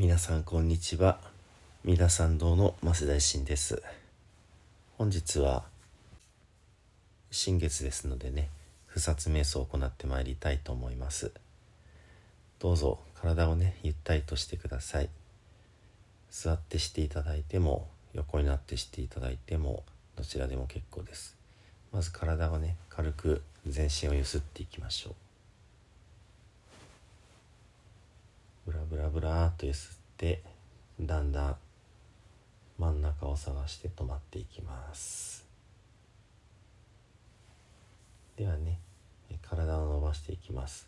皆さんこんにちは。三田参道の増大臣です。本日は新月ですのでね不殺瞑想を行ってまいりたいと思います。どうぞ体をねゆったりとしてください。座ってしていただいても横になってしていただいてもどちらでも結構です。まず体をね軽く全身をゆすっていきましょう。ブラブラブラーとゆすってだんだん真ん中を探して止まっていきます。ではね体を伸ばしていきます。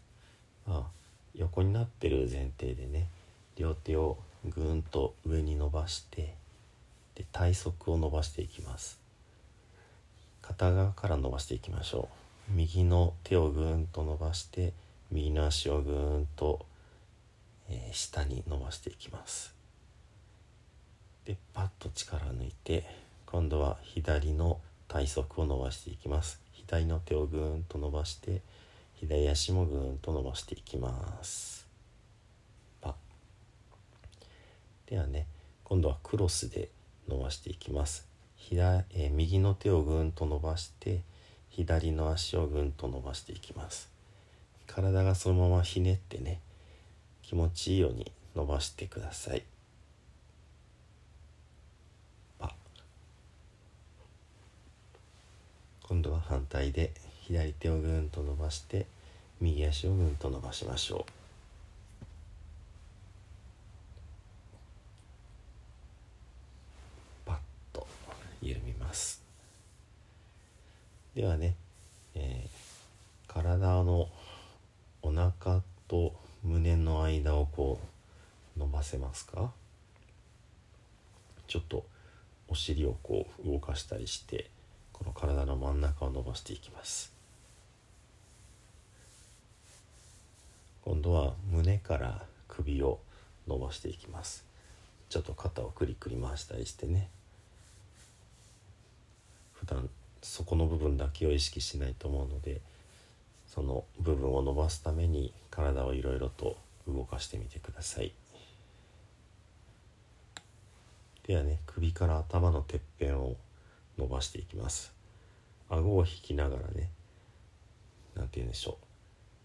まあ横になってる前提でね両手をぐーんと上に伸ばしてで体側を伸ばしていきます。片側から伸ばしていきましょう。右の手をぐーんと伸ばして右の足をぐーんとえー、下に伸ばしていきます。でパッと力抜いて今度は左の体側を伸ばしていきます。左の手をぐーんと伸ばして左足もぐーんと伸ばしていきます。パではね今度はクロスで伸ばしていきます。左、えー、右の手をぐーんと伸ばして左の足をぐんと伸ばしていきます。体がそのままひねってね気持ちいいように伸ばしてください。今度は反対で左手をぐんと伸ばして右足をぐんと伸ばしましょう。パッと緩みます。ではね、えー、体のお腹と胸の間をこう伸ばせますか？ちょっとお尻をこう動かしたりしてこの体の真ん中を伸ばしていきます。今度は胸から首を伸ばしていきます。ちょっと肩をクリクリ回したりしてね。普段そこの部分だけを意識しないと思うのでその部分を伸ばすために体をいろいろと動かしてみてください。ではね首から頭のてっぺんを伸ばしていきます。顎を引きながらね何て言うんでしょ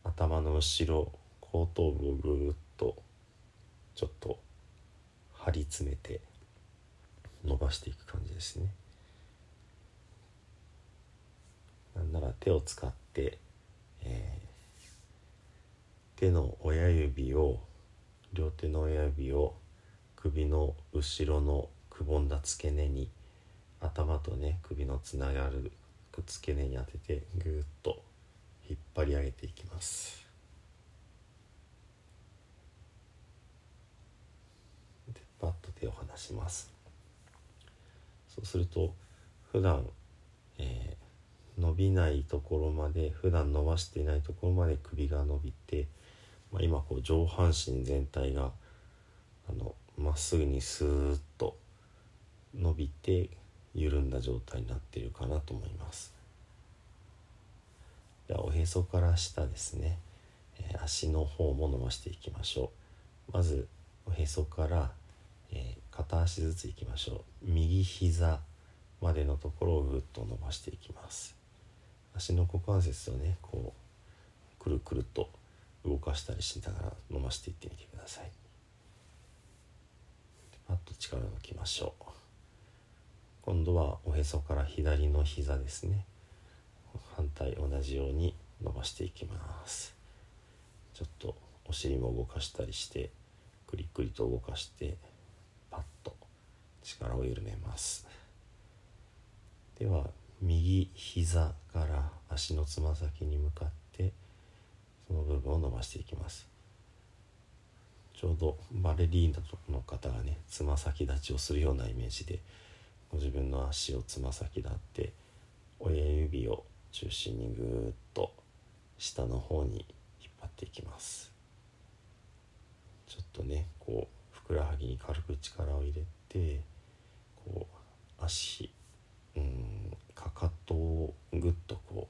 う。頭の後ろ後頭部をぐーっとちょっと張り詰めて伸ばしていく感じですね。なんなら手を使ってえー、手の親指を両手の親指を首の後ろのくぼんだ付け根に頭とね首のつながる付け根に当ててぐーっと引っ張り上げていきます。でパッと手を離します。そうすると普段えー伸びないところまで普段伸ばしていないところまで首が伸びて、まあ、今こう上半身全体がまっすぐにスーッと伸びて緩んだ状態になっているかなと思います。ではおへそから下ですね、えー、足の方も伸ばしていきましょう。まずおへそから、えー、片足ずついきましょう。右膝までのところをぐっと伸ばしていきます。足の股関節をねこうくるくると動かしたりしながら伸ばしていってみてください。パッと力を抜きましょう。今度はおへそから左の膝ですね。反対同じように伸ばしていきます。ちょっとお尻も動かしたりしてくりくりと動かしてパッと力を緩めます。では右膝から足のつま先に向かってその部分を伸ばしていきます。ちょうどバレリーナの方がねつま先立ちをするようなイメージでご自分の足をつま先立って親指を中心にぐーっと下の方に引っ張っていきます。ちょっとねこうふくらはぎに軽く力を入れてこう足うん。かかとをぐっとこ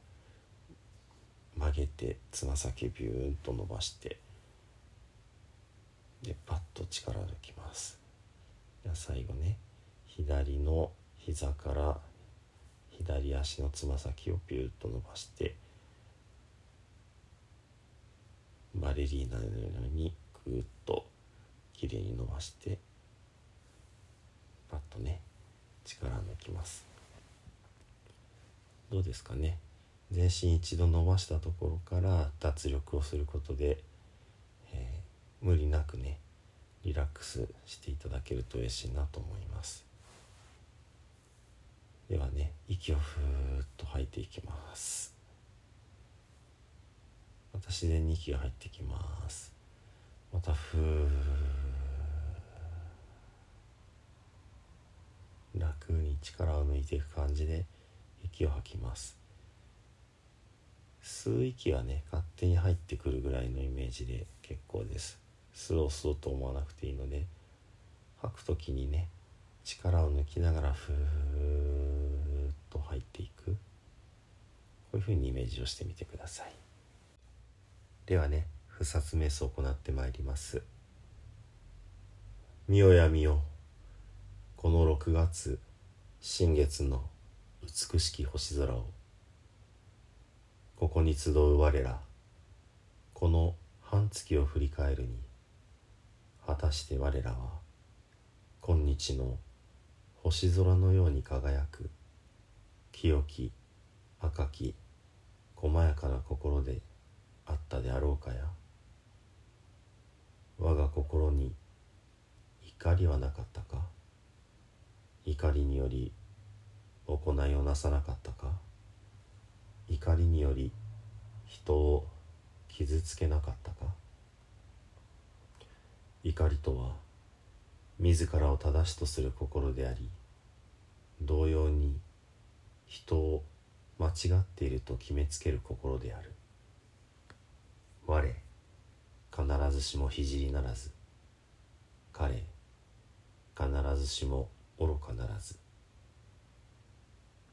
う曲げてつま先ビューンと伸ばしてでパッと力抜きます。では最後ね左の膝から左足のつま先をピューッと伸ばしてバレリーナのようにぐーっときれいに伸ばしてパッとね力抜きます。どうですかね。全身一度伸ばしたところから脱力をすることで、えー、無理なくねリラックスしていただけると嬉しいなと思います。ではね息をふーっと吐いていきます。私で息が入ってきます。またふー楽に力を抜いていく感じで息を吐きます。吸う息はね勝手に入ってくるぐらいのイメージで結構です。吸おう吸おうと思わなくていいので吐く時にね力を抜きながらふーっと入っていく。こういうふうにイメージをしてみてください。ではね不殺瞑想を行ってまいります。見よや見よこの6月新月の美しき星空をここに集う我らこの半月を振り返るに果たして我らは今日の星空のように輝く清き赤き細やかな心であったであろうかや。我が心に怒りはなかったか？怒りにより行いをなさなかったか？怒りにより人を傷つけなかったか？怒りとは自らを正しとする心であり同様に人を間違っていると決めつける心である。我必ずしも聖ならず。彼必ずしも愚かならず。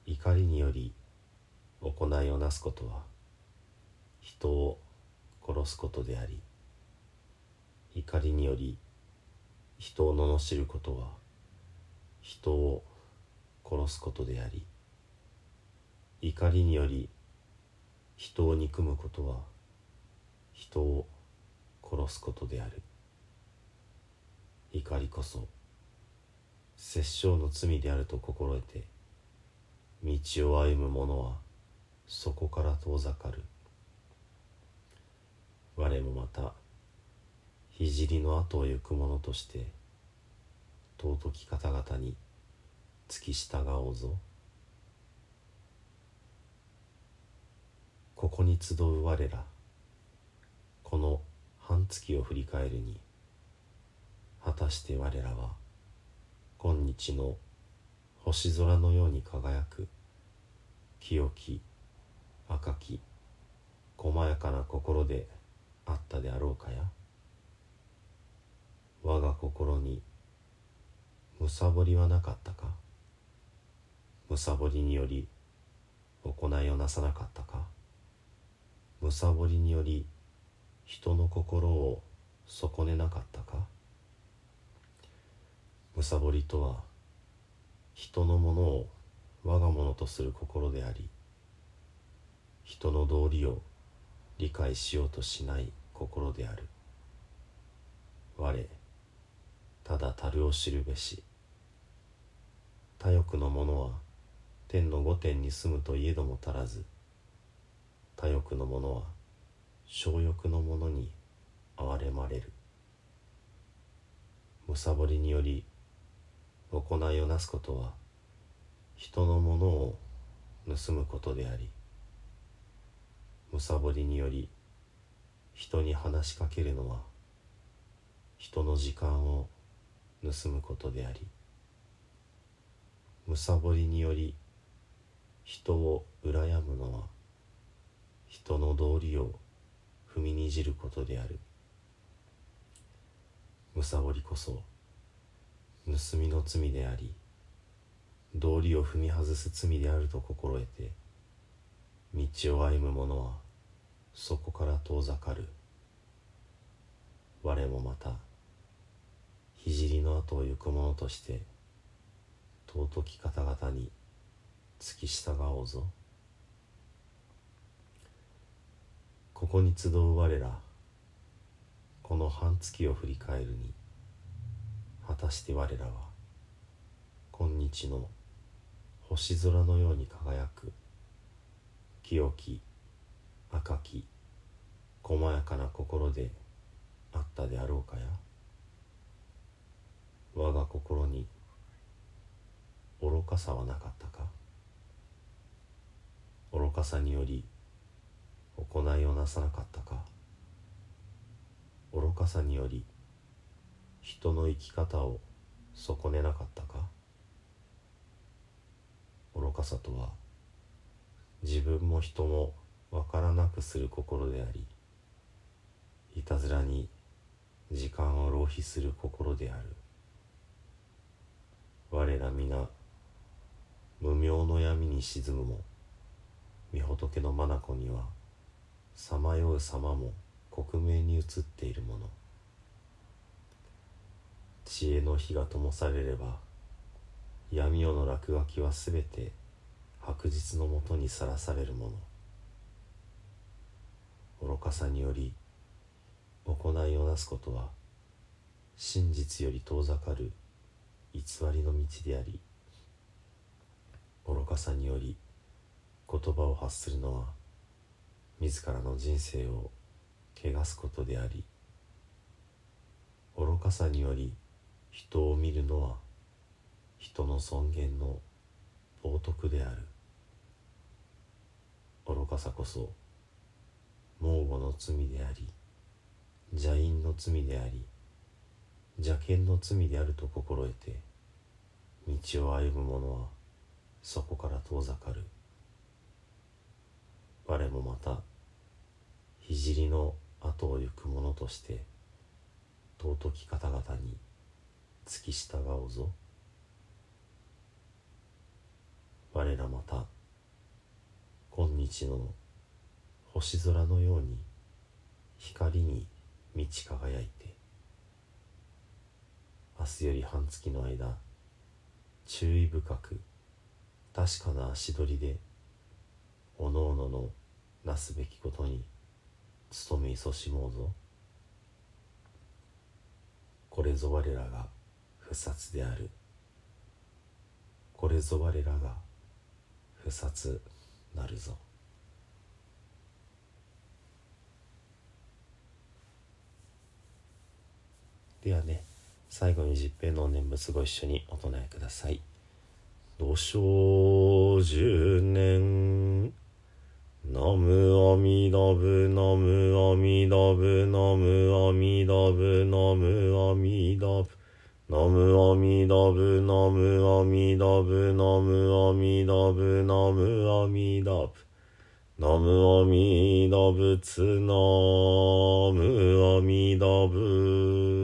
怒りにより行いをなすことは人を殺すことであり怒りにより人を罵ることは人を殺すことであり怒りにより人を憎むことは人を殺すことである。怒りこそ殺生の罪であると心得て道を歩む者はそこから遠ざかる。我もまた聖の後を行く者として尊き方々に付き従おうぞ。ここに集う我らこの半月を振り返るに果たして我らは今日の星空のように輝く。清き赤き細やかな心であったであろうかや。我が心にむさぼりはなかったか。むさぼりにより行いをなさなかったか。むさぼりにより人の心を損ねなかったか。むさぼりとは人のものを我が物とする心であり人の道理を理解しようとしない心である。我ただ樽を知るべし。他欲の者は天の御殿に住むといえども足らず他欲の者は小欲の者に憐れまれる。むさぼりにより行いをなすことは人のものを盗むことでありむさぼりにより人に話しかけるのは人の時間を盗むことでありむさぼりにより人を羨むのは人の道理を踏みにじることである。むさぼりこそ盗みの罪であり道理を踏み外す罪であると心得て道を歩む者はそこから遠ざかる。我もまた聖の後を行く者として尊き方々に付き従おうぞ。ここに集う我らこの半月を振り返るに果たして我らは今日の星空のように輝く清き赤き細やかな心であったであろうかや。我が心に愚かさはなかったか。愚かさにより行いをなさなかったか。愚かさにより人の生き方を損ねなかったか？愚かさとは自分も人も分からなくする心でありいたずらに時間を浪費する心である。我ら皆無明の闇に沈むも御仏の眼にはさまよう様も克明に映っているもの。知恵の火が灯されれば闇夜の落書きはすべて白日のもとにさらされるもの。愚かさにより行いをなすことは真実より遠ざかる偽りの道であり愚かさにより言葉を発するのは自らの人生を汚すことであり愚かさにより人を見るのは人の尊厳の冒涜である。愚かさこそ猛虎の罪であり邪因の罪であり邪見の罪であると心得て道を歩む者はそこから遠ざかる。我もまた聖の後を行く者として尊き方々に付き従おうぞ。我らまた今日の星空のように光に満ち輝いて明日より半月の間注意深く確かな足取りでおのおののなすべきことに努めいそしもうぞ。これぞ我らが不殺である。これぞ我らが不殺なるぞ。ではね最後に十平の念仏ご一緒にお唱えください「土生十年。ナムアミダブナムアミダブナムアミダブナムアミダブノムオミドブノムオミドブノムオミドブノムオミドブノムオミドブツノムオミドブ。